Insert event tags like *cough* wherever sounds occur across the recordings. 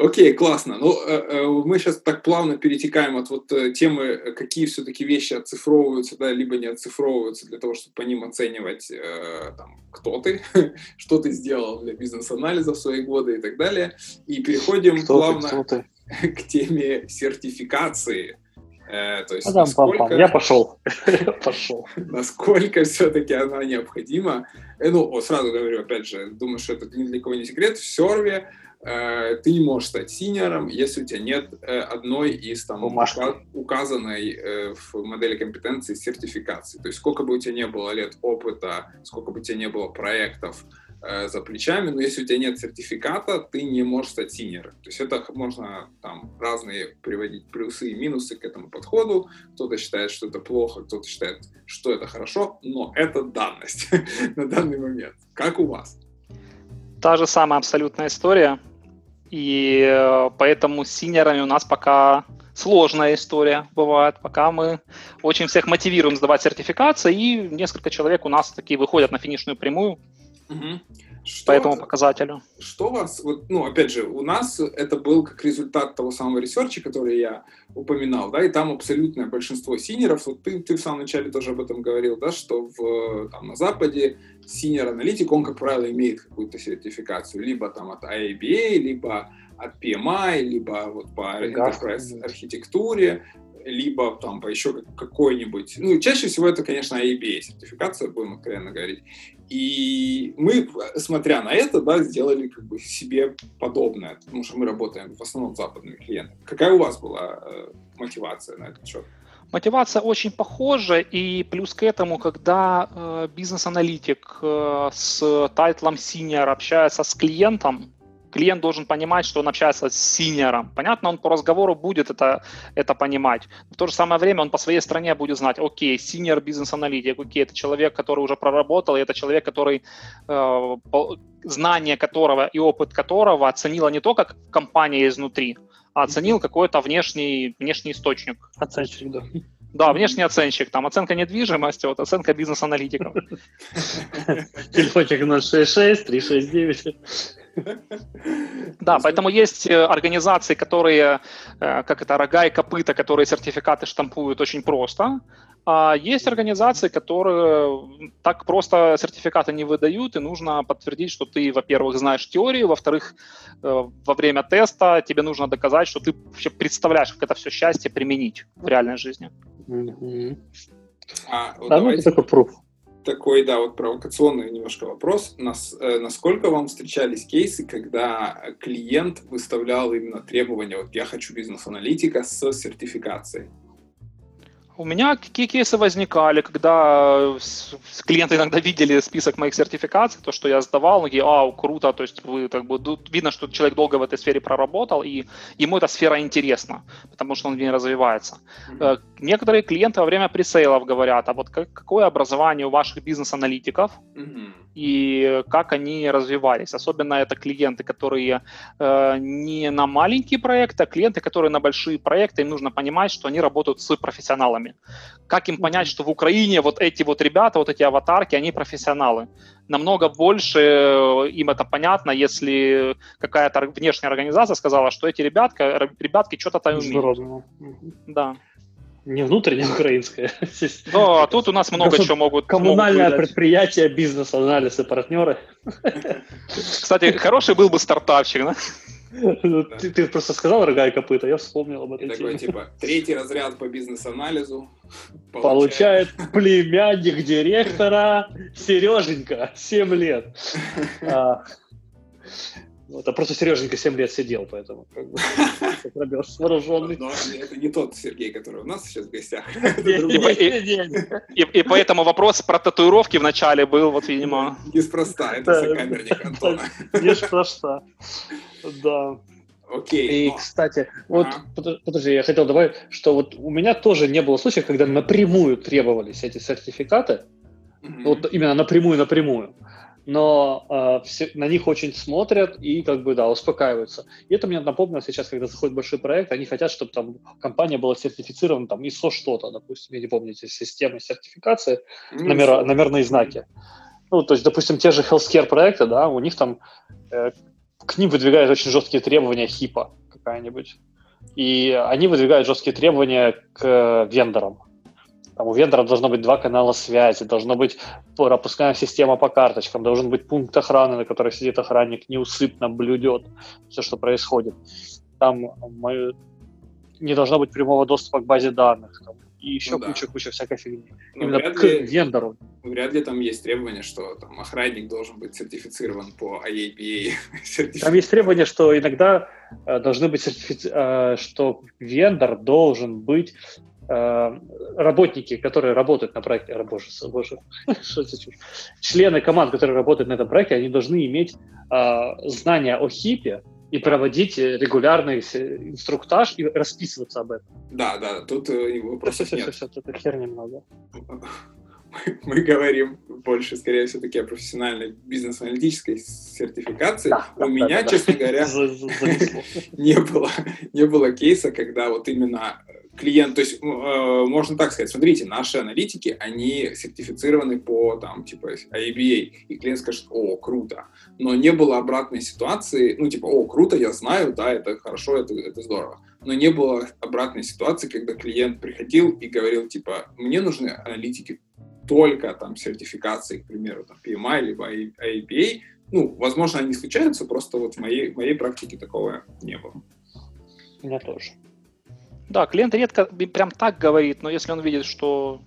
Окей, классно. Ну, э, э, мы сейчас так плавно перетекаем от вот э, темы, какие все-таки вещи оцифровываются, да, либо не оцифровываются для того, чтобы по ним оценивать, там, кто ты, *laughs* что ты сделал для бизнес-анализа в свои годы и так далее. И переходим кто плавно ты, ты? *laughs* к теме сертификации. То есть, Адам, насколько, Я пошел. *laughs* пошел. Насколько все-таки она необходима. Ну, сразу говорю, опять же, думаю, что это ни для кого не секрет. В серве ты не можешь стать синьором, если у тебя нет э, одной из там Бумажки. указанной э, в модели компетенции сертификации. То есть сколько бы у тебя не было лет опыта, сколько бы у тебя не было проектов за плечами, но если у тебя нет сертификата, ты не можешь стать синьором. То есть это можно там разные приводить плюсы и минусы к этому подходу. Кто-то считает, что это плохо, кто-то считает, что это хорошо, но это данность *laughs* на данный момент. Как у вас? Та же самая абсолютная история и э, поэтому с senior ами у нас пока сложная история бывает, пока мы очень всех мотивируем сдавать сертификации, и несколько человек у нас такие выходят на финишную прямую. Угу. Что, по этому показателю. Что у вас, вот, ну, опять же, у нас это был как результат того самого research а, который я упоминал, да, и там абсолютное большинство senior ов, вот ты, ты в самом начале тоже об этом говорил, да, что в, там, на Западе senior-аналитик, он, как правило, имеет какую-то сертификацию, либо там от IIBA, либо от PMI, либо вот по enterprise архитектуре, либо там по еще какой-нибудь, ну, чаще всего это, конечно, IIBA сертификация, будем откровенно говорить. И мы, смотря на это, да, сделали как бы себе подобное, потому что мы работаем в основном с западными клиентами. Какая у вас была э, мотивация на этот счет? Мотивация очень похожа, и плюс к этому, когда э, бизнес-аналитик э, с title ом senior общается с клиентом, клиент должен понимать, что он общается с senior ом. Понятно, он по разговору будет это, это понимать. В то же самое время он по своей стороне будет знать, окей, senior бизнес-аналитик, окей, это человек, который уже проработал, и это человек, который, э, знание которого и опыт которого оценила не то, как компания изнутри, а оценил какой-то внешний, внешний источник. Оценщик, да. Да, внешний оценщик, там оценка недвижимости, вот оценка бизнес-аналитиков. Телефончик 066 369. *laughs* Да, поэтому есть э, организации, которые, э, как это, рога и копыта, которые сертификаты штампуют очень просто, а есть организации, которые так просто сертификаты не выдают, и нужно подтвердить, что ты, во-первых, знаешь теорию, во-вторых, э, во время теста тебе нужно доказать, что ты вообще представляешь, как это все счастье применить в реальной жизни. Mm-hmm. А, вот да, ну, это такой пруф такой, да, вот провокационный немножко вопрос. Нас, э, насколько вам встречались кейсы, когда клиент выставлял именно требования, вот я хочу бизнес-аналитика с сертификацией? У меня какие кейсы возникали, когда клиенты иногда видели список моих сертификаций, то, что я сдавал, и ау, круто, то есть вы как бы видно, что человек долго в этой сфере проработал, и ему эта сфера интересна, потому что он в ней развивается. Mm-hmm. Некоторые клиенты во время пресейлов говорят, а вот какое образование у ваших бизнес-аналитиков, mm-hmm. и как они развивались. Особенно это клиенты, которые э, не на маленькие проекты, а клиенты, которые на большие проекты, им нужно понимать, что они работают с профессионалами профессионалами. Как им понять, что в Украине вот эти вот ребята, вот эти аватарки, они профессионалы? Намного больше э, им это понятно, если какая-то внешняя организация сказала, что эти ребятка, ребятки что-то там умеют. Да. Не внутренняя украинская. Да, тут у нас много чего могут. Коммунальное могут предприятие, бизнес, анализ и партнеры. Кстати, хороший был бы стартапчик, да? Ну, ты, ты просто сказал рога и копыта, я вспомнил об этом. Такой, типа, третий разряд по бизнес-анализу. *laughs* Получает, племянник директора Сереженька, 7 лет. *laughs* А, вот, а просто Сереженька 7 лет сидел, поэтому как бы *laughs* вооруженный. Но это не тот Сергей, который у нас сейчас в гостях. И поэтому вопрос про татуировки в начале был, вот, видимо... Неспроста, это сокамерник Антона. *laughs* Неспроста, да. Окей. И, кстати, вот, подожди, я хотел добавить, что вот у меня тоже не было случаев, когда напрямую требовались эти сертификаты, вот именно напрямую-напрямую но э, все, на них очень смотрят и как бы, да, успокаиваются. И это мне напомнило сейчас, когда заходит большой проект, они хотят, чтобы там компания была сертифицирована там ISO что-то, допустим, я не помню, эти системы сертификации, mm-hmm. номера, номерные знаки. Ну, то есть, допустим, те же healthcare проекты, да, у них там э, к ним выдвигают очень жесткие требования хипа какая-нибудь. И они выдвигают жесткие требования к вендорам. Там у вендора должно быть два канала связи, должна быть пропускная система по карточкам, должен быть пункт охраны, на котором сидит охранник, неусыпно блюдет все, что происходит. Там мы, не должно быть прямого доступа к базе данных. Там, и еще ну, куча-куча да. всякой фигни. Ну, Именно к ли, вендору. Вряд ли там есть требование, что там охранник должен быть сертифицирован по IAPA. *laughs* Там есть требование, что иногда э, должны быть сертифици... э, что вендор должен быть э, работники, которые работают на проекте, а, боже, боже, *laughs* что это чушь, члены команд, которые работают на этом проекте, они должны иметь э, знания о хипе, и проводить регулярный инструктаж и расписываться об этом. Да, да, тут вопросов все, нет. Все, все, все, тут хер немного. *laughs* Мы говорим больше, скорее всего-таки, о профессиональной бизнес-аналитической сертификации. Да, У да, меня, да, честно да. говоря, *laughs* не было, не было кейса, когда вот именно клиент, то есть э, можно так сказать, смотрите, наши аналитики, они сертифицированы по там типа IBA, и клиент скажет, о, круто, но не было обратной ситуации, ну типа, о, круто, я знаю, да, это хорошо, это, это здорово, но не было обратной ситуации, когда клиент приходил и говорил, типа, мне нужны аналитики только там сертификации, к примеру, там PMI либо IBA, ну, возможно, они случаются, просто вот в моей, в моей практике такого не было. У меня тоже. Да, клиент редко прям так говорит, но если он видит, что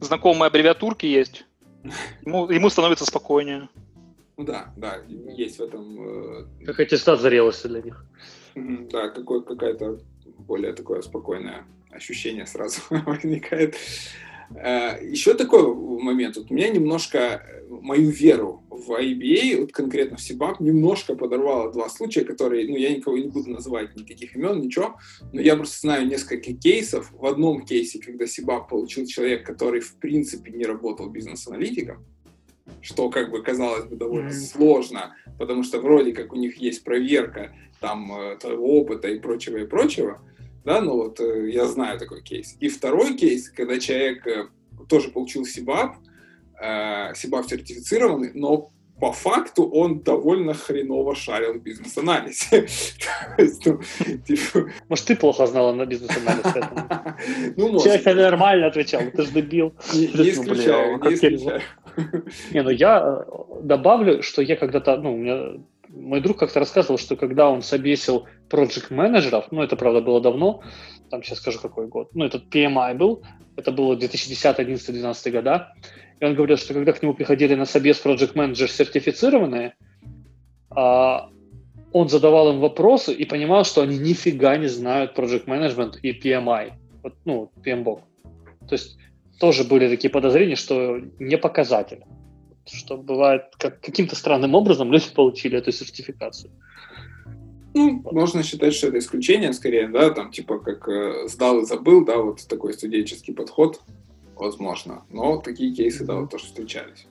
знакомые аббревиатурки есть, *laughs* ему, ему становится спокойнее. Ну да, да, есть в этом... Э... Как аттестат зрелости для них. Да, какое, какое-то более такое спокойное ощущение сразу *laughs* возникает. Э, Еще такой момент. Вот у меня немножко э, мою веру в IBA, вот конкретно в CBAP, немножко подорвало два случая, которые, ну, я никого не буду называть, никаких имен, ничего, но я просто знаю несколько кейсов. В одном кейсе, когда CBAP получил человек, который, в принципе, не работал бизнес-аналитиком, что, как бы, казалось бы, довольно mm-hmm. сложно, потому что вроде как у них есть проверка там э, твоего опыта и прочего, и прочего, да, ну вот э, я знаю такой кейс. И второй кейс, когда человек э, тоже получил Сибап, э, Сибап сертифицированный, но по факту он довольно хреново шарил в бизнес-анализе. *laughs* Ну, типа может, ты плохо знала на бизнес-анализ? *laughs* Ну. Человек нормально отвечал, ты же дебил. Не исключаю, *laughs* не исключаю. Не, ну я добавлю, что я когда-то, ну, у меня мой друг как-то рассказывал, что когда он собесил проект менеджеров ну, это, правда, было давно, там сейчас скажу, какой год, ну, этот PMI был, это было 2010, 11, 12 года, и он говорил, что когда к нему приходили на собес проект менеджер сертифицированные, а, он задавал им вопросы и понимал, что они нифига не знают project management и PMI, вот, ну, PMBOK. То есть тоже были такие подозрения, что не показатель что бывает как, каким-то странным образом люди получили эту сертификацию. Ну, можно считать, что это исключение скорее, да, там типа как э, сдал и забыл, да, вот такой студенческий подход, возможно. Но такие кейсы, да, вот тоже встречались.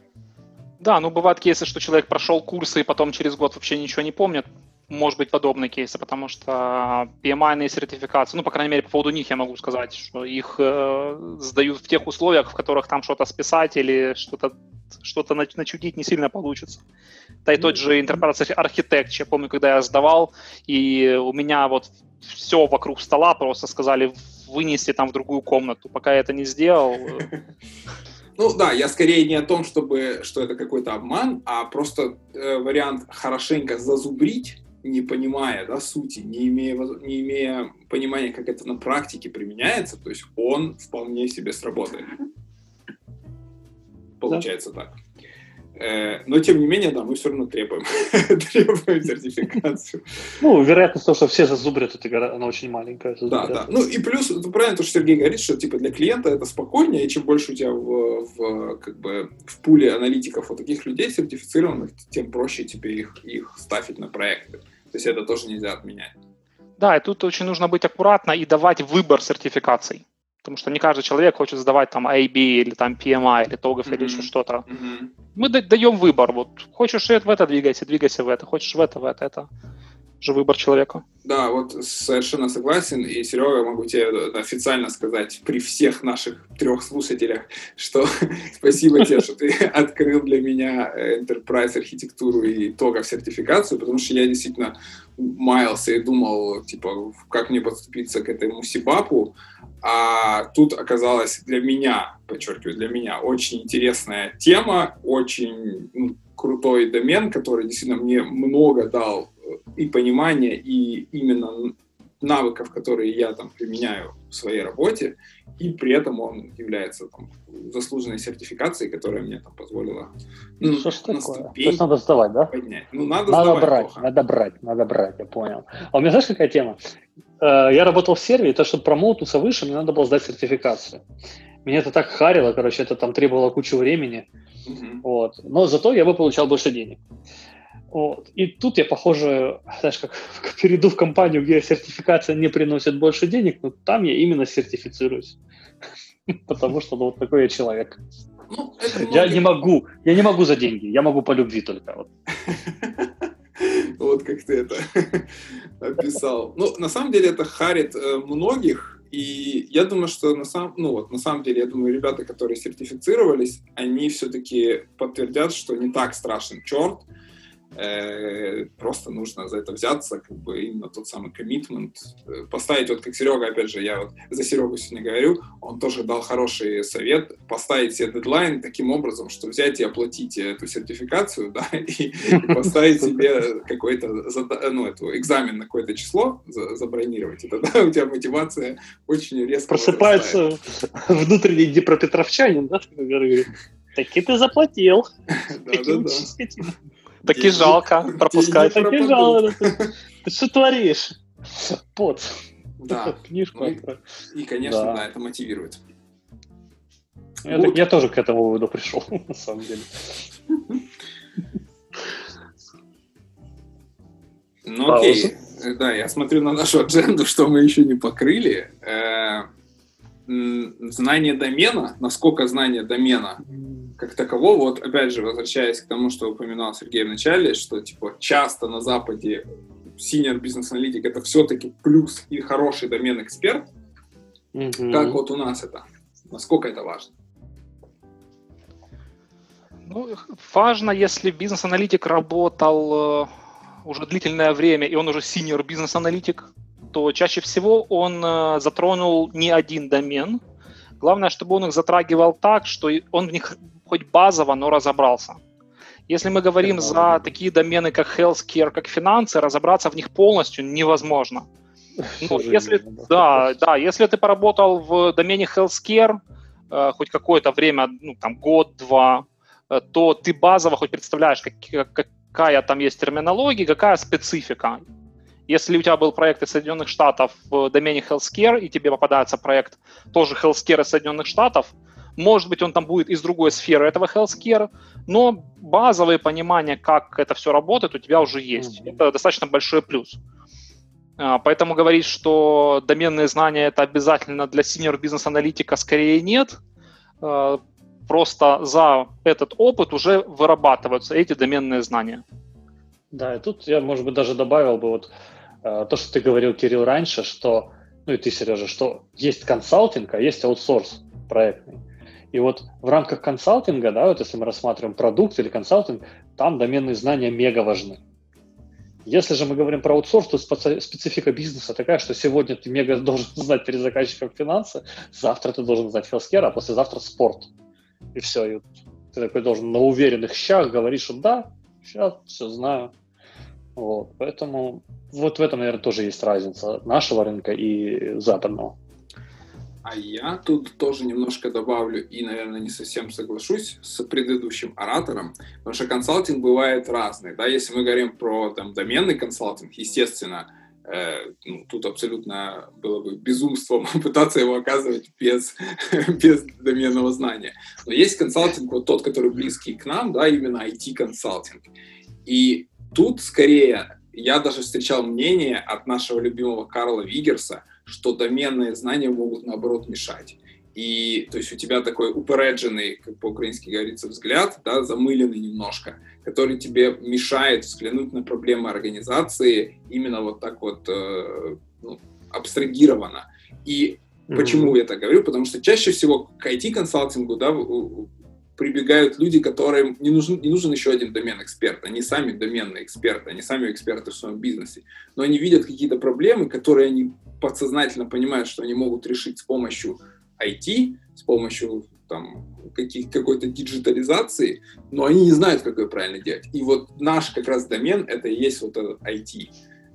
Да, ну бывают кейсы, что человек прошел курсы и потом через год вообще ничего не помнит. Может быть, подобные кейсы, потому что PMI сертификации, ну, по крайней мере, по поводу них я могу сказать, что их э, сдают в тех условиях, в которых там что-то списать или что-то что-то начудить не сильно получится. Да и тот же Enterprise Architect, я помню, когда я сдавал, и у меня вот все вокруг стола просто сказали вынести там в другую комнату. Пока я это не сделал, э, *laughs* ну да, я скорее не о том, чтобы, что это какой-то обман, а просто э, вариант хорошенько зазубрить, не понимая да, сути, не имея, не имея понимания, как это на практике применяется, то есть он вполне себе сработает. Получается да. так. Э, но, тем не менее, да, мы все равно требуем, *laughs* требуем сертификацию. Ну, вероятность того, что все зазубрят, это, она очень маленькая. Да, да. Ну, и плюс, это правильно то, что Сергей говорит, что, типа, для клиента это спокойнее, и чем больше у тебя в, в, как бы, в пуле аналитиков вот таких людей сертифицированных, тем проще тебе их, их ставить на проекты. То есть это тоже нельзя отменять. Да, и тут очень нужно быть аккуратно и давать выбор сертификаций потому что не каждый человек хочет сдавать там AB или там PMI или TOGAF mm-hmm. или еще что-то. Mm-hmm. Мы даем выбор, вот хочешь в это двигайся, двигайся в это, хочешь в это, в это, это. же выбор человека. Да, вот совершенно согласен. И, Серега, могу тебе официально сказать при всех наших трех слушателях, что *laughs* спасибо тебе, что ты *laughs* открыл для меня Enterprise архитектуру и итогов сертификацию, потому что я действительно маялся и думал, типа, как мне подступиться к этому Сибапу, а тут оказалась для меня, подчеркиваю, для меня очень интересная тема, очень ну, крутой домен, который действительно мне много дал и понимания, и именно навыков, которые я там применяю в своей работе, и при этом он является там, заслуженной сертификацией, которая мне там позволила ну, что ж такое? То есть надо сдавать, да? Поднять. Ну, надо, надо сдавать брать, плохо. надо брать, надо брать, я понял. А у меня знаешь, какая тема? Э, я работал в сервере, то, чтобы промоутнуться выше, мне надо было сдать сертификацию. Меня это так харило, короче, это там требовало кучу времени. Угу. Вот. Но зато я бы получал больше денег. Вот. И тут я, похоже, знаешь, как, *laughs* как перейду в компанию, где сертификация не приносит больше денег, но там я именно сертифицируюсь. *laughs* Потому что ну, вот такой я человек. Ну, я не могу, я не могу за деньги, я могу по любви только. Вот, *laughs* вот как ты это описал. Ну, на самом деле это харит э, многих, и я думаю, что на самом, ну вот, на самом деле, я думаю, ребята, которые сертифицировались, они все-таки подтвердят, что не так страшен черт, просто нужно за это взяться, как бы именно тот самый коммитмент, э, поставить, вот как Серега, опять же, я вот за Серегу сегодня говорю, он тоже дал хороший совет, поставить себе дедлайн таким образом, что взять и оплатить эту сертификацию, *laughs* да, и, и поставить себе какой-то, ну, эту, экзамен на какое-то число забронировать, и тогда *laughs* у тебя мотивация очень резко Просыпается внутренний депропетровчанин, да, таки ты заплатил. *laughs* Да, да, да. Таки жалко *laughs* пропускать. Таки жалко. Ты что творишь? Пот. Да. *laughs* Книжку. Ну, и, конечно, да. это мотивирует. Я, вот. я тоже к этому выводу пришел, *laughs* на самом деле. Ну окей, да, я смотрю на нашу адженду, что мы еще не покрыли. Э, знание домена, насколько знание домена как такового, вот опять же, возвращаясь к тому, что упоминал Сергей в начале, что типа часто на Западе senior бизнес-аналитик это все-таки плюс и хороший домен-эксперт, mm-hmm. как вот у нас это? Насколько это важно? Ну, важно, если бизнес-аналитик работал э, уже длительное время, и он уже senior бизнес-аналитик, то чаще всего он э, затронул не один домен. Главное, чтобы он их затрагивал так, что он в них хоть базово, но разобрался. Если мы говорим за такие домены, как healthcare, как финансы, разобраться в них полностью невозможно. Ну, если, да, да, если ты поработал в домене healthcare э, хоть какое-то время, ну, там, год-два, э, то ты базово хоть представляешь, как, какая там есть терминология, какая специфика. Если у тебя был проект из Соединенных Штатов в домене healthcare, и тебе попадается проект тоже healthcare из Соединенных Штатов, может быть, он там будет из другой сферы этого healthcare, но базовое понимание, как это все работает, у тебя уже есть. Mm-hmm. Это достаточно большой плюс. А, поэтому говорить, что доменные знания это обязательно для senior бизнес-аналитика, скорее нет. А, просто за этот опыт уже вырабатываются эти доменные знания. Да, и тут я, может быть, даже добавил бы вот а, то, что ты говорил, Кирилл, раньше, что, ну и ты, Сережа, что есть консалтинг, а есть аутсорс проектный. И вот в рамках консалтинга, да, вот если мы рассматриваем продукт или консалтинг, там доменные знания мега важны. Если же мы говорим про аутсорс, то специфика бизнеса такая, что сегодня ты мега *laughs* должен знать перед заказчиком финансы, завтра ты должен знать healthcare, а послезавтра спорт. И все. И ты такой должен на уверенных щах говорить, что да, сейчас все знаю. Вот. Поэтому вот в этом, наверное, тоже есть разница нашего рынка и западного. А я тут тоже немножко добавлю и, наверное, не совсем соглашусь с предыдущим оратором, потому что консалтинг бывает разный. Да? Если мы говорим про там, доменный консалтинг, естественно, э, ну, тут абсолютно было бы безумством *laughs* пытаться его оказывать без, *laughs* без доменного знания. Но есть консалтинг, вот тот, который близкий к нам, да, именно IT-консалтинг. И тут скорее я даже встречал мнение от нашего любимого Карла Вигерса – что доменные знания могут, наоборот, мешать. и то есть у тебя такой упередженный, как по-украински говорится, взгляд, да, замыленный немножко, который тебе мешает взглянуть на проблемы организации именно вот так вот э, ну, абстрагированно. И mm-hmm. почему я так говорю? Потому что чаще всего к IT-консалтингу да, прибегают люди, которым не нужен, не нужен еще один домен эксперта. Они сами доменные эксперты, они сами эксперты в своем бизнесе. Но они видят какие-то проблемы, которые они подсознательно понимают, что они могут решить с помощью IT, с помощью там, каких, какой-то диджитализации, но они не знают, как ее правильно делать. И вот наш как раз домен — это и есть вот этот IT.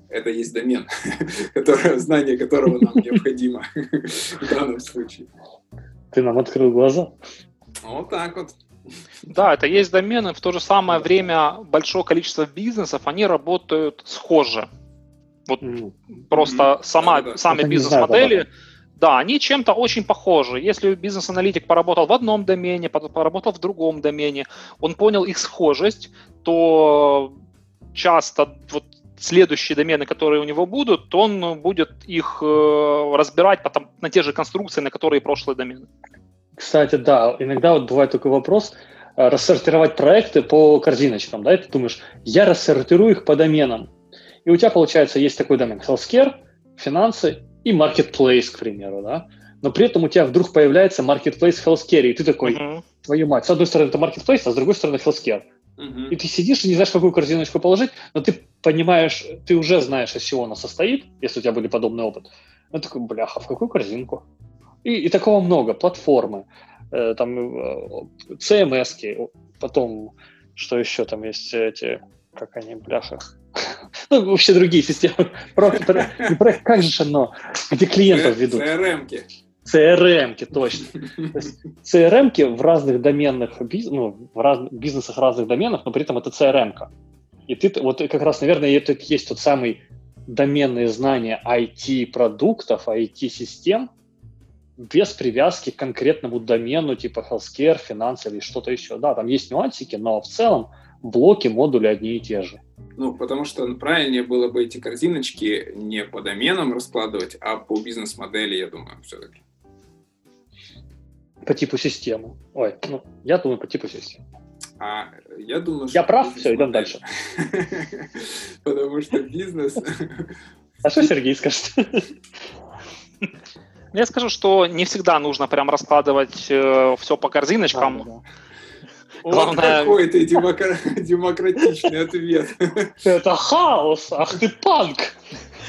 Это есть домен, *laughs* который, знание которого нам необходимо в данном случае. Ты нам открыл глаза. Вот так вот. Да, это есть домены. В то же самое время большое количество бизнесов, они работают схоже. Вот mm-hmm. просто сама, да. сами бизнес-модели, да, они чем-то очень похожи. Если бизнес-аналитик поработал в одном домене, поработал в другом домене, он понял их схожесть, то часто вот следующие домены, которые у него будут, то он будет их э, разбирать потом на те же конструкции, на которые прошлые домены. Кстати, да, иногда вот бывает такой вопрос, э, рассортировать проекты по корзиночкам, да, и ты думаешь, я рассортирую их по доменам. И у тебя, получается, есть такой домен healthcare, финансы и marketplace, к примеру, да, но при этом у тебя вдруг появляется marketplace healthcare, и ты такой, uh-huh. твою мать, с одной стороны это marketplace, а с другой стороны healthcare. Uh-huh. И ты сидишь и не знаешь, какую корзиночку положить, но ты понимаешь, ты уже знаешь, из чего она состоит, если у тебя были подобный опыт. Ну, такой, бляха, в какую корзинку? И, и такого много, платформы, э, там э, CMS, потом, что еще там есть эти, как они, бляха, *laughs* ну, вообще другие системы. Проект, как же оно, где клиентов ведут. CRM-ки. CRM-ки, точно. *laughs* CRM-ки в разных доменных, ну, в раз, бизнесах разных доменах, но при этом это CRM-ка. И ты, вот как раз, наверное, это есть тот самый доменные знания IT-продуктов, IT-систем, без привязки к конкретному домену, типа healthcare, финансы или что-то еще. Да, там есть нюансики, но в целом блоки, модули одни и те же. Ну, потому что правильнее было бы эти корзиночки не по доменам раскладывать, а по бизнес-модели, я думаю, все-таки. По типу системы. Ой, ну, я думаю, по типу системы. А я думаю, что... Я прав? Все, идем дальше. *laughs* Потому что бизнес... А что Сергей скажет? Я скажу, что не всегда нужно прям раскладывать э, все по корзиночкам. Главное... Какой ты демокра... *laughs* демократичный ответ. *laughs* Это хаос, ах ты панк.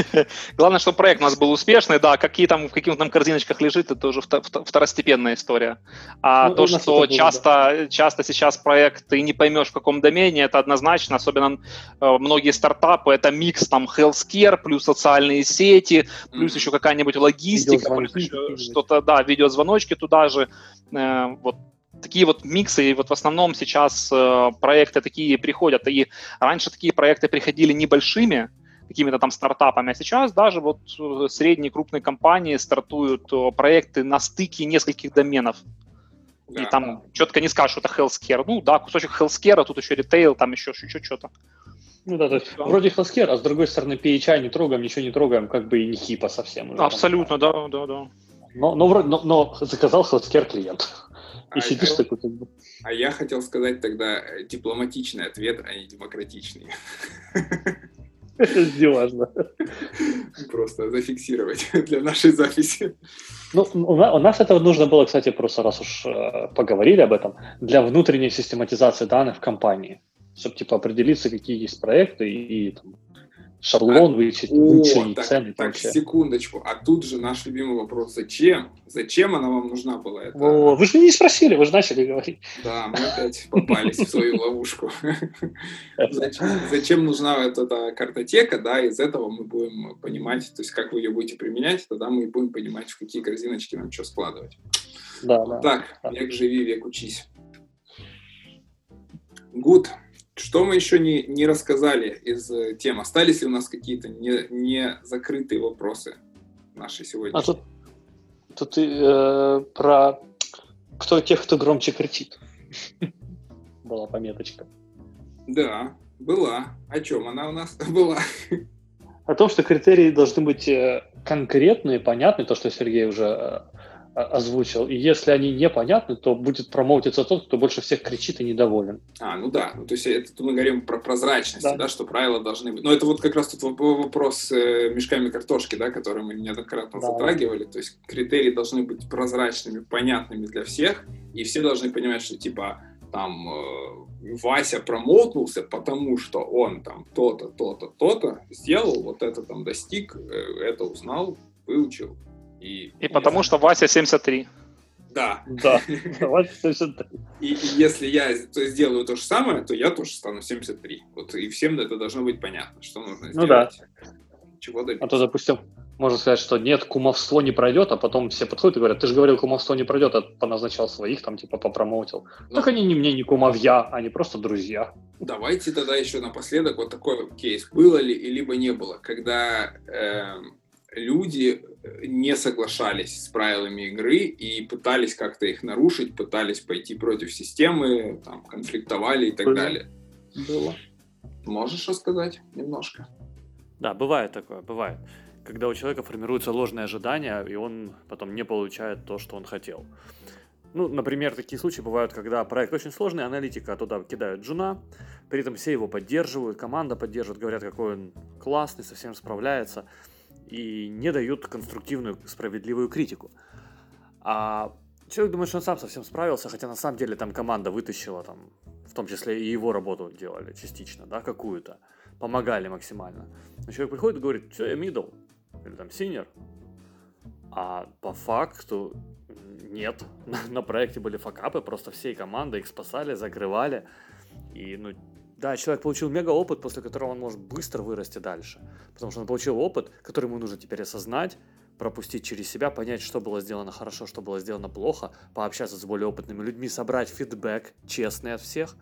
*laughs* Главное, чтобы проект у нас был успешный, да, какие там в каких там корзиночках лежит, это уже второстепенная история. А ну, то, что часто, да. часто сейчас проект ты не поймешь в каком домене, это однозначно, особенно э, многие стартапы, это микс там healthcare, плюс социальные сети, плюс mm-hmm. еще какая-нибудь логистика, плюс еще что-то, да, видеозвоночки туда же, э, вот такие вот миксы, и вот в основном сейчас э, проекты такие приходят, и раньше такие проекты приходили небольшими, какими-то там стартапами, а сейчас даже вот э, средние крупные компании стартуют э, проекты на стыке нескольких доменов. Да, и там четко не скажешь, что это healthcare. Ну да, кусочек healthcare, а тут еще ритейл, там еще, еще что-то. Ну да, то есть да. вроде healthcare, а с другой стороны PHI не трогаем, ничего не трогаем, как бы и не хипа совсем. Уже, Абсолютно, там, да, да, да. Но, но, но, но заказал healthcare клиент. И а сидишь я, такой как бы. А я хотел сказать тогда э, дипломатичный ответ, а не демократичный. Важно. Просто зафиксировать *laughs* для нашей записи. Ну, у нас этого нужно было, кстати, просто раз уж э, поговорили об этом, для внутренней систематизации данных в компании, чтобы типа определиться, какие есть проекты и, и там, шаблон, вычислить, вычислить так, цены. Так, вообще. секундочку. А тут же наш любимый вопрос. Зачем? Зачем она вам нужна была? Это... О, вы же не спросили, вы же начали говорить. Да, мы опять попались в свою ловушку. Зачем нужна эта картотека, да, из этого мы будем понимать, то есть как вы ее будете применять, тогда мы будем понимать, в какие корзиночки нам что складывать. Да, да. Так, век живи, век учись. Good. Что мы еще не, не рассказали из э, тем? Остались ли у нас какие-то не, не закрытые вопросы наши сегодня? А тут, тут э, про кто тех, кто громче кричит. *laughs* Была пометочка. Да, была. О чем она у нас *laughs* была? О том, что критерии должны быть э, конкретные, понятные, то, что Сергей уже озвучил. И если они непонятны, то будет промоутиться тот, кто больше всех кричит и недоволен. А, ну да. Ну, то есть это мы говорим про прозрачность, да. да, что правила должны быть. Но это вот как раз тут вопрос с э, мешками картошки, да, который мы неоднократно да. затрагивали. То есть критерии должны быть прозрачными, понятными для всех, и все должны понимать, что типа там э, Вася промоутнулся, потому что он там то-то, то-то, то-то сделал, вот это там достиг, э, это узнал, выучил и, и потому что Вася 73. Да. Да, *laughs* Вася 73. И, и если я сделаю то же самое, то я тоже стану 73. Вот и всем это должно быть понятно, что нужно сделать. Ну да. Чего добиться. А то, допустим, можно сказать, что нет, кумовство не пройдет, а потом все подходят и говорят, ты же говорил, кумовство не пройдет, а поназначал своих, там, типа, попромоутил. Ну, так они не мне, не кумовья, они просто друзья. Давайте тогда еще напоследок вот такой кейс. Было ли, либо не было, когда э, люди э, не соглашались с правилами игры и пытались как-то их нарушить, пытались пойти против системы, там, конфликтовали и так Было. далее. Было. Можешь рассказать немножко? Да, бывает такое, бывает. Когда у человека формируются ложные ожидания, и он потом не получает то, что он хотел. Ну, например, такие случаи бывают, когда проект очень сложный, аналитика туда кидают джуна, при этом все его поддерживают, команда поддерживает, говорят, какой он классный, совсем справляется и не дают конструктивную, справедливую критику. А человек думает, что он сам совсем справился, хотя на самом деле там команда вытащила, там, в том числе и его работу делали частично, да, какую-то, помогали максимально. Но человек приходит и говорит, все, я middle, или там senior, а по факту нет, *laughs* на проекте были факапы, просто всей командой их спасали, закрывали, и, ну, да, человек получил мега опыт, после которого он может быстро вырасти дальше. Потому что он получил опыт, который ему нужно теперь осознать, пропустить через себя, понять, что было сделано хорошо, что было сделано плохо, пообщаться с более опытными людьми, собрать фидбэк честный от всех.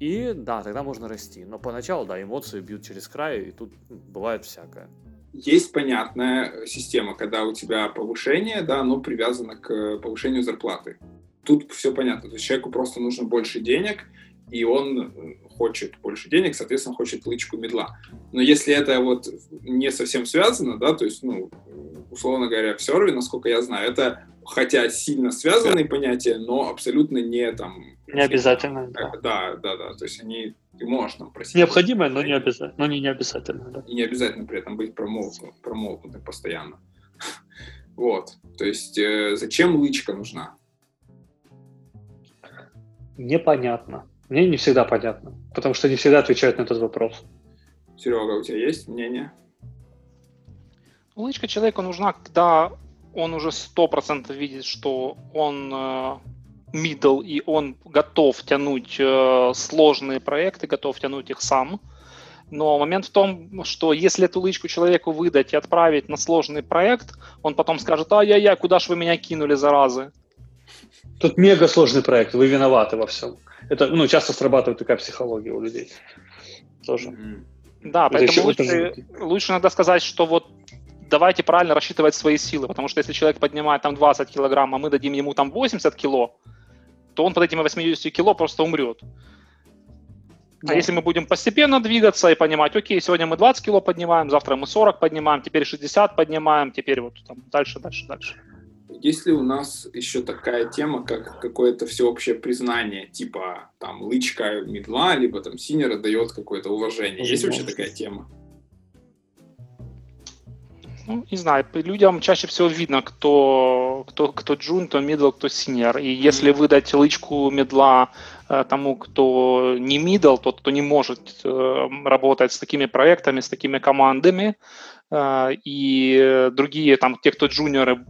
И да, тогда можно расти. Но поначалу, да, эмоции бьют через край, и тут бывает всякое. Есть понятная система, когда у тебя повышение, да, оно привязано к повышению зарплаты. Тут все понятно. То есть человеку просто нужно больше денег, и он хочет больше денег, соответственно, хочет лычку медла. Но если это вот не совсем связано, да, то есть, ну, условно говоря, в сервере, насколько я знаю, это хотя сильно связанные понятия, но абсолютно не там... Не обязательно, да. Да, да, да, то есть они ты можешь там просить. Необходимое, но не обязательно, но не, не обязательно, да. И не обязательно при этом быть промоутнутым постоянно. *laughs* Вот, то есть э, зачем лычка нужна? Непонятно. Мне не всегда понятно, потому что не всегда отвечают на этот вопрос. Серега, у тебя есть мнение? Улыбка человеку нужна, когда он уже сто процентов видит, что он э, middle и он готов тянуть э, сложные проекты, готов тянуть их сам. Но момент в том, что если эту лычку человеку выдать и отправить на сложный проект, он потом скажет, ай-яй-яй, куда ж вы меня кинули, заразы? Тут мега сложный проект, вы виноваты во всем. Это, ну, часто срабатывает такая психология у людей. Тоже. Да, это поэтому лучше, лучше надо сказать, что вот давайте правильно рассчитывать свои силы, потому что если человек поднимает там 20 килограмм, а мы дадим ему там 80 кило, то он под этими 80 кило просто умрет. А да. А если мы будем постепенно двигаться и понимать, окей, сегодня мы 20 кило поднимаем, завтра мы 40 поднимаем, теперь 60 поднимаем, теперь вот там дальше, дальше, дальше. Есть ли у нас еще такая тема, как какое-то всеобщее признание, типа там лычка middle а, либо там senior а дает какое-то уважение? Есть вообще такая тема? Ну, не знаю, людям чаще всего видно, кто, кто, кто джун, кто middle, кто senior. И если mm-hmm. выдать лычку middle а э, тому, кто не middle, тот, кто не может э, работать с такими проектами, с такими командами, э, и другие, там, те, кто джуниоры,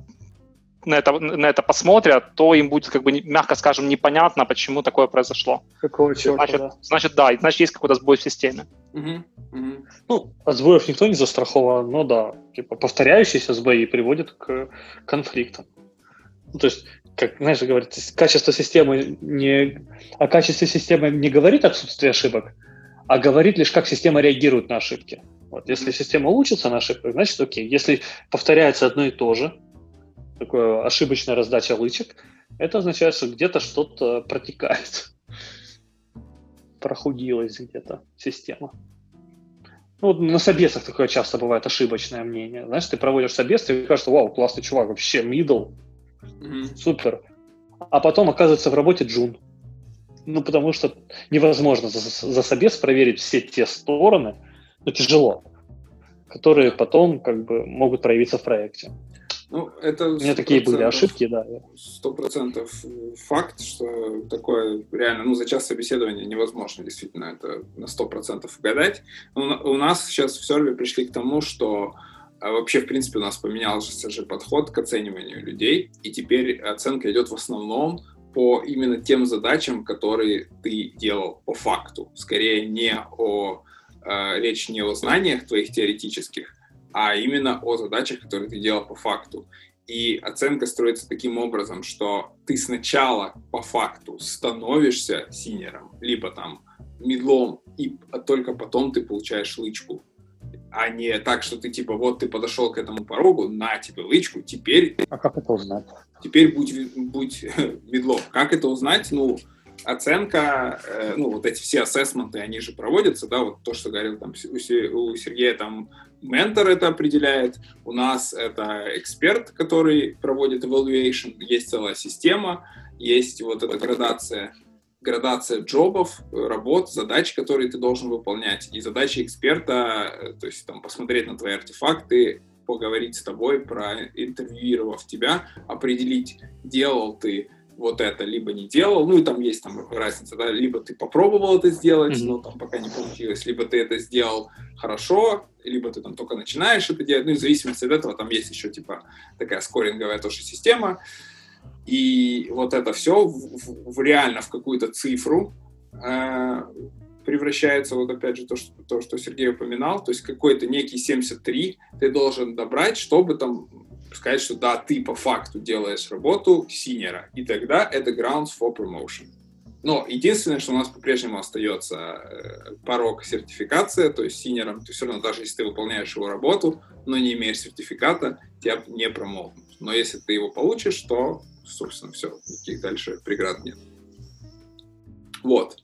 на это, на это посмотрят, то им будет, как бы, мягко скажем, непонятно, почему такое произошло. Какого черта, значит, да. значит, да, значит, есть какой-то сбой в системе. Угу, угу. Ну, от сбоев никто не застрахован, но да, типа повторяющиеся сбои приводят к конфликтам. Ну, то есть, как, знаешь, говорят, качество системы не... О качестве системы не говорит отсутствие ошибок, а говорит лишь, как система реагирует на ошибки. Вот, если система учится на ошибках, значит, окей. Если повторяется одно и то же, такое ошибочная раздача лычек, это означает, что где-то что-то протекает. Прохудилась где-то система. Ну, на собесах такое часто бывает ошибочное мнение. Знаешь, ты проводишь собес, и кажется, вау, классный чувак, вообще middle, Mm-hmm. Супер. А потом оказывается в работе джун. Ну, потому что невозможно за, за собес проверить все те стороны, ну, тяжело, которые потом как бы могут проявиться в проекте. Ну, это У меня такие были ошибки, да. Сто процентов факт, что такое реально, ну, за час собеседования невозможно действительно это на сто процентов угадать. У нас сейчас в серве пришли к тому, что а, вообще, в принципе, у нас поменялся же подход к оцениванию людей, и теперь оценка идет в основном по именно тем задачам, которые ты делал по факту. Скорее не о э, речь не о знаниях твоих теоретических, а именно о задачах, которые ты делал по факту. И оценка строится таким образом, что ты сначала по факту становишься senior ом, либо там middle ом, и только потом ты получаешь лычку. А не так, что ты типа вот ты подошел к этому порогу, на тебе лычку, теперь... А как это узнать? Теперь будь, будь *laughs* медлом. Как это узнать? Ну, оценка, э, ну, вот эти все ассессменты, они же проводятся, да, вот то, что говорил там у Сергея, там ментор это определяет, у нас это эксперт, который проводит evaluation, есть целая система, есть вот эта градация, градация джобов, работ, задач, которые ты должен выполнять. И задача эксперта, э, то есть там посмотреть на твои артефакты, поговорить с тобой, проинтервьюировав тебя, определить, делал ты вот это, либо не делал, ну и там есть там разница, да, либо ты попробовал это сделать, mm-hmm. но там пока не получилось, либо ты это сделал хорошо, либо ты там только начинаешь это делать, ну и в зависимости от этого там есть еще типа такая скоринговая тоже система, и вот это все в, в, в реально в какую-то цифру э, превращается, вот опять же, то что, то, что Сергей упоминал, то есть какой-то некий 73 ты должен добрать, чтобы там сказать, что да, ты по факту делаешь работу senior а, и тогда это grounds for promotion. Но единственное, что у нас по-прежнему остается э, порог сертификации, то есть senior ом ты все равно, даже если ты выполняешь его работу, но не имеешь сертификата, тебя не промоутнут. Но если ты его получишь, то, собственно, все, никаких дальше преград нет. Вот.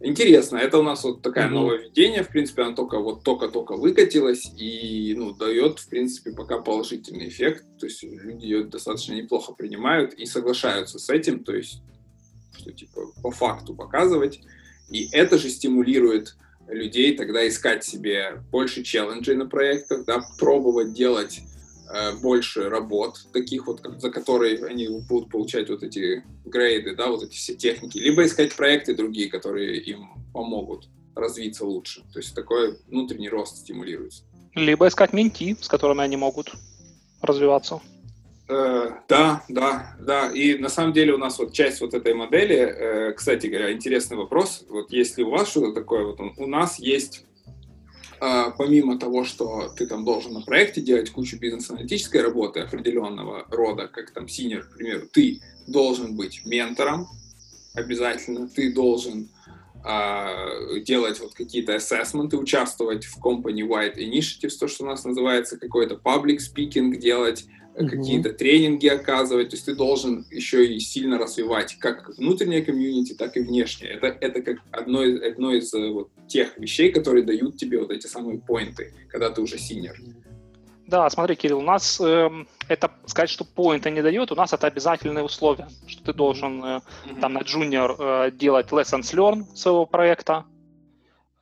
Интересно, это у нас вот такая mm-hmm. новое введение, в принципе, оно только вот только-только выкатилось и, ну, дает, в принципе, пока положительный эффект, то есть люди ее достаточно неплохо принимают и соглашаются с этим, то есть, что, типа, по факту показывать, и это же стимулирует людей тогда искать себе больше челленджей на проектах, да, пробовать делать больше работ, таких вот, за которые они будут получать вот эти грейды, да, вот эти все техники, либо искать проекты другие, которые им помогут развиться лучше. То есть такой внутренний рост стимулируется. Либо искать менти, с которыми они могут развиваться. Э, да, да, да. И на самом деле у нас вот часть вот этой модели, э, кстати говоря, интересный вопрос. Вот если у вас что-то такое, вот он, у нас есть помимо того, что ты там должен на проекте делать кучу бизнес-аналитической работы определенного рода, как там синер, к примеру, ты должен быть ментором обязательно, ты должен делать вот какие-то ассессменты, участвовать в company-wide initiatives, то, что у нас называется какой-то public speaking делать, mm-hmm. какие-то тренинги оказывать, то есть ты должен еще и сильно развивать как внутреннее комьюнити, так и внешнее. Это, это как одно из, одно из э, вот тех вещей, которые дают тебе вот эти самые point ы, когда ты уже senior. Да, смотри, Кирилл, у нас э, это сказать, что point а не дает, у нас это обязательные условия, что ты должен э, mm-hmm. там на junior э, делать lessons learn своего проекта,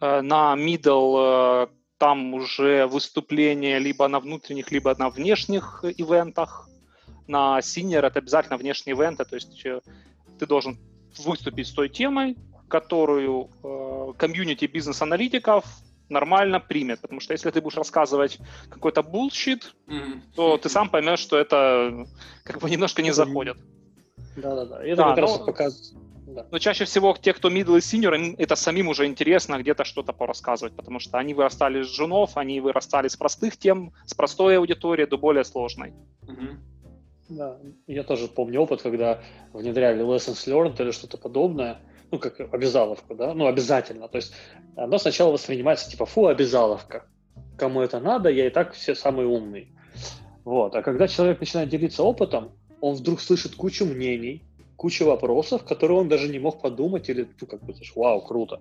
э, на middle э, там уже выступление либо на внутренних, либо на внешних ивентах. На senior это обязательно внешние ивенты, то есть э, ты должен выступить с той темой, которую э, комьюнити бизнес-аналитиков нормально примет. Потому что если ты будешь рассказывать какой-то bullshit, mm-hmm. то ты сам поймешь, что это как бы немножко не заходит. Да-да-да. Это да, как но... раз показывает да. Но чаще всего те, кто middle и senior, им это самим уже интересно где-то что-то порассказывать, потому что они вырастали с джунов, они вырастали с простых тем, с простой аудитории до более сложной. Угу. Да, я тоже помню опыт, когда внедряли lessons learned или что-то подобное, ну, как обязаловку, да, ну, обязательно. То есть оно сначала воспринимается типа, фу, обязаловка. Кому это надо, я и так все самые умные. Вот. А когда человек начинает делиться опытом, он вдруг слышит кучу мнений, куча вопросов, которые он даже не мог подумать, или, ну, как бы, вау, круто.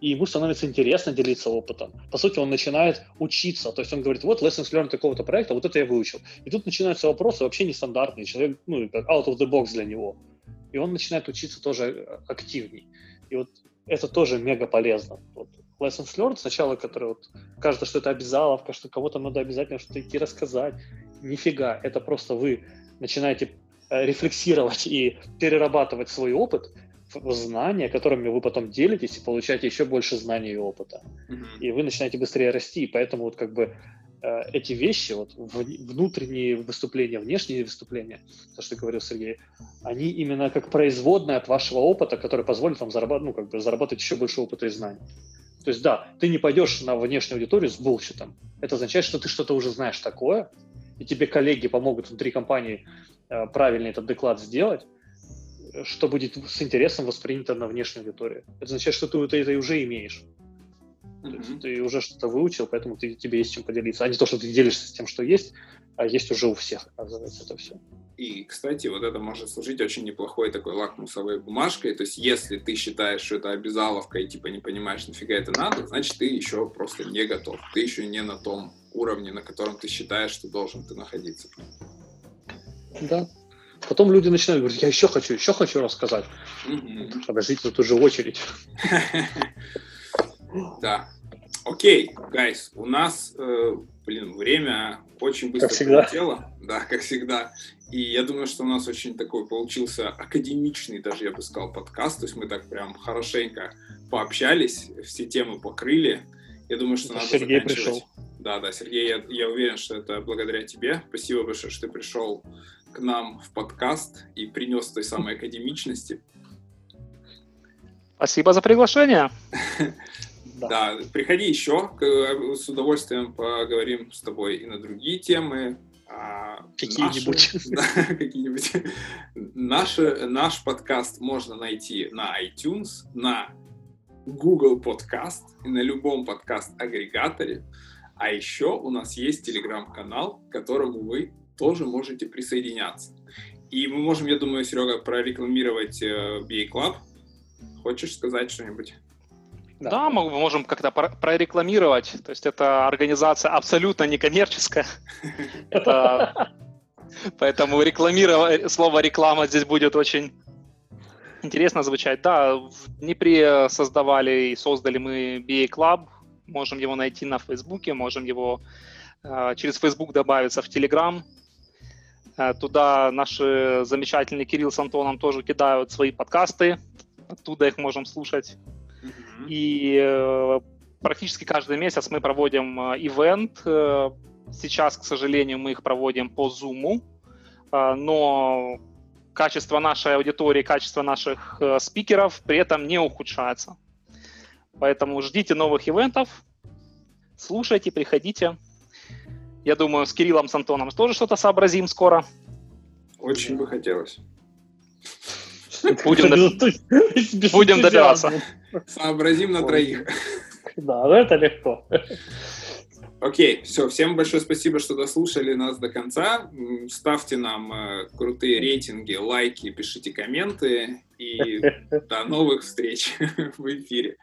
И ему становится интересно делиться опытом. По сути, он начинает учиться, то есть он говорит, вот, lessons learned такого-то проекта, вот это я выучил. И тут начинаются вопросы вообще нестандартные, человек, ну, out of the box для него. И он начинает учиться тоже э, активней. И вот это тоже мега полезно. Вот lessons learned сначала, которые вот кажется, что это обязаловка, что кого-то надо обязательно что-то идти рассказать. Нифига, это просто вы начинаете Э, рефлексировать и перерабатывать свой опыт в знания, которыми вы потом делитесь и получаете еще больше знаний и опыта. Mm-hmm. И вы начинаете быстрее расти. И поэтому вот как бы эти вещи, вот внутренние выступления, внешние выступления, то, что говорил Сергей, они именно как производная от вашего опыта, который позволит вам зарабатывать, ну, как бы зарабатывать еще больше опыта и знаний. То есть, да, ты не пойдешь на внешнюю аудиторию с булщитом. Это означает, что ты что-то уже знаешь такое, и тебе коллеги помогут внутри компании Э, правильно этот доклад сделать, что будет с интересом воспринято на внешней аудитории. Это означает, что ты это, это уже имеешь. Mm-hmm. Ты уже что-то выучил, поэтому ты, тебе есть чем поделиться. А не то, что ты делишься с тем, что есть, а есть уже у всех, оказывается, это все. И, кстати, вот это может служить очень неплохой такой лакмусовой бумажкой. То есть, если ты считаешь, что это обязаловка и типа не понимаешь, нафига это надо, значит, ты еще просто не готов. Ты еще не на том уровне, на котором ты считаешь, что должен ты находиться. Да. Потом люди начинают говорить, я еще хочу, еще хочу рассказать. Mm-hmm. Подождите, тут уже очередь. *laughs* Да. Окей, гайс, у нас, э, блин, время очень быстро как всегда. Да, как всегда. И я думаю, что у нас очень такой получился академичный, даже я бы сказал, подкаст. То есть мы так прям хорошенько пообщались, все темы покрыли. Я думаю, что надо Сергей пришел. Да, да, Сергей, я, я уверен, что это благодаря тебе. Спасибо большое, что ты пришел к нам в подкаст и принес той самой академичности. Спасибо за приглашение. *laughs* Да, приходи еще, с удовольствием поговорим с тобой и на другие темы. А, какие-нибудь. *laughs* Да, какие-нибудь. Наш, наш подкаст можно найти на iTunes, на Google Podcast и на любом подкаст-агрегаторе. А еще у нас есть телеграм-канал, к которому вы тоже можете присоединяться. И мы можем, я думаю, Серега, прорекламировать э, BA Club. Хочешь сказать что-нибудь? Да, да мы можем как-то прорекламировать. То есть это организация абсолютно некоммерческая. *laughs* Поэтому рекламировать, слово реклама здесь будет очень интересно звучать. Да, в Днепре создавали и создали мы BA Club. Можем его найти на Фейсбуке, можем его э, через Facebook добавиться в Telegram. Э, туда наши замечательные Кирилл с Антоном тоже кидают свои подкасты, оттуда их можем слушать. Mm-hmm. И э, практически каждый месяц мы проводим э, ивент. Сейчас, к сожалению, мы их проводим по Zoom, но качество нашей аудитории, качество наших спикеров при этом не ухудшается. Поэтому ждите новых ивентов, слушайте, приходите. Я думаю, с Кириллом, с Антоном тоже что-то сообразим скоро. Очень бы хотелось. Будем, Будем добираться. Сообразим на троих. Да, это легко. Окей, все, всем большое спасибо, что дослушали нас до конца. Ставьте нам э, крутые рейтинги, лайки, пишите комменты и *laughs* до новых встреч *laughs* в эфире.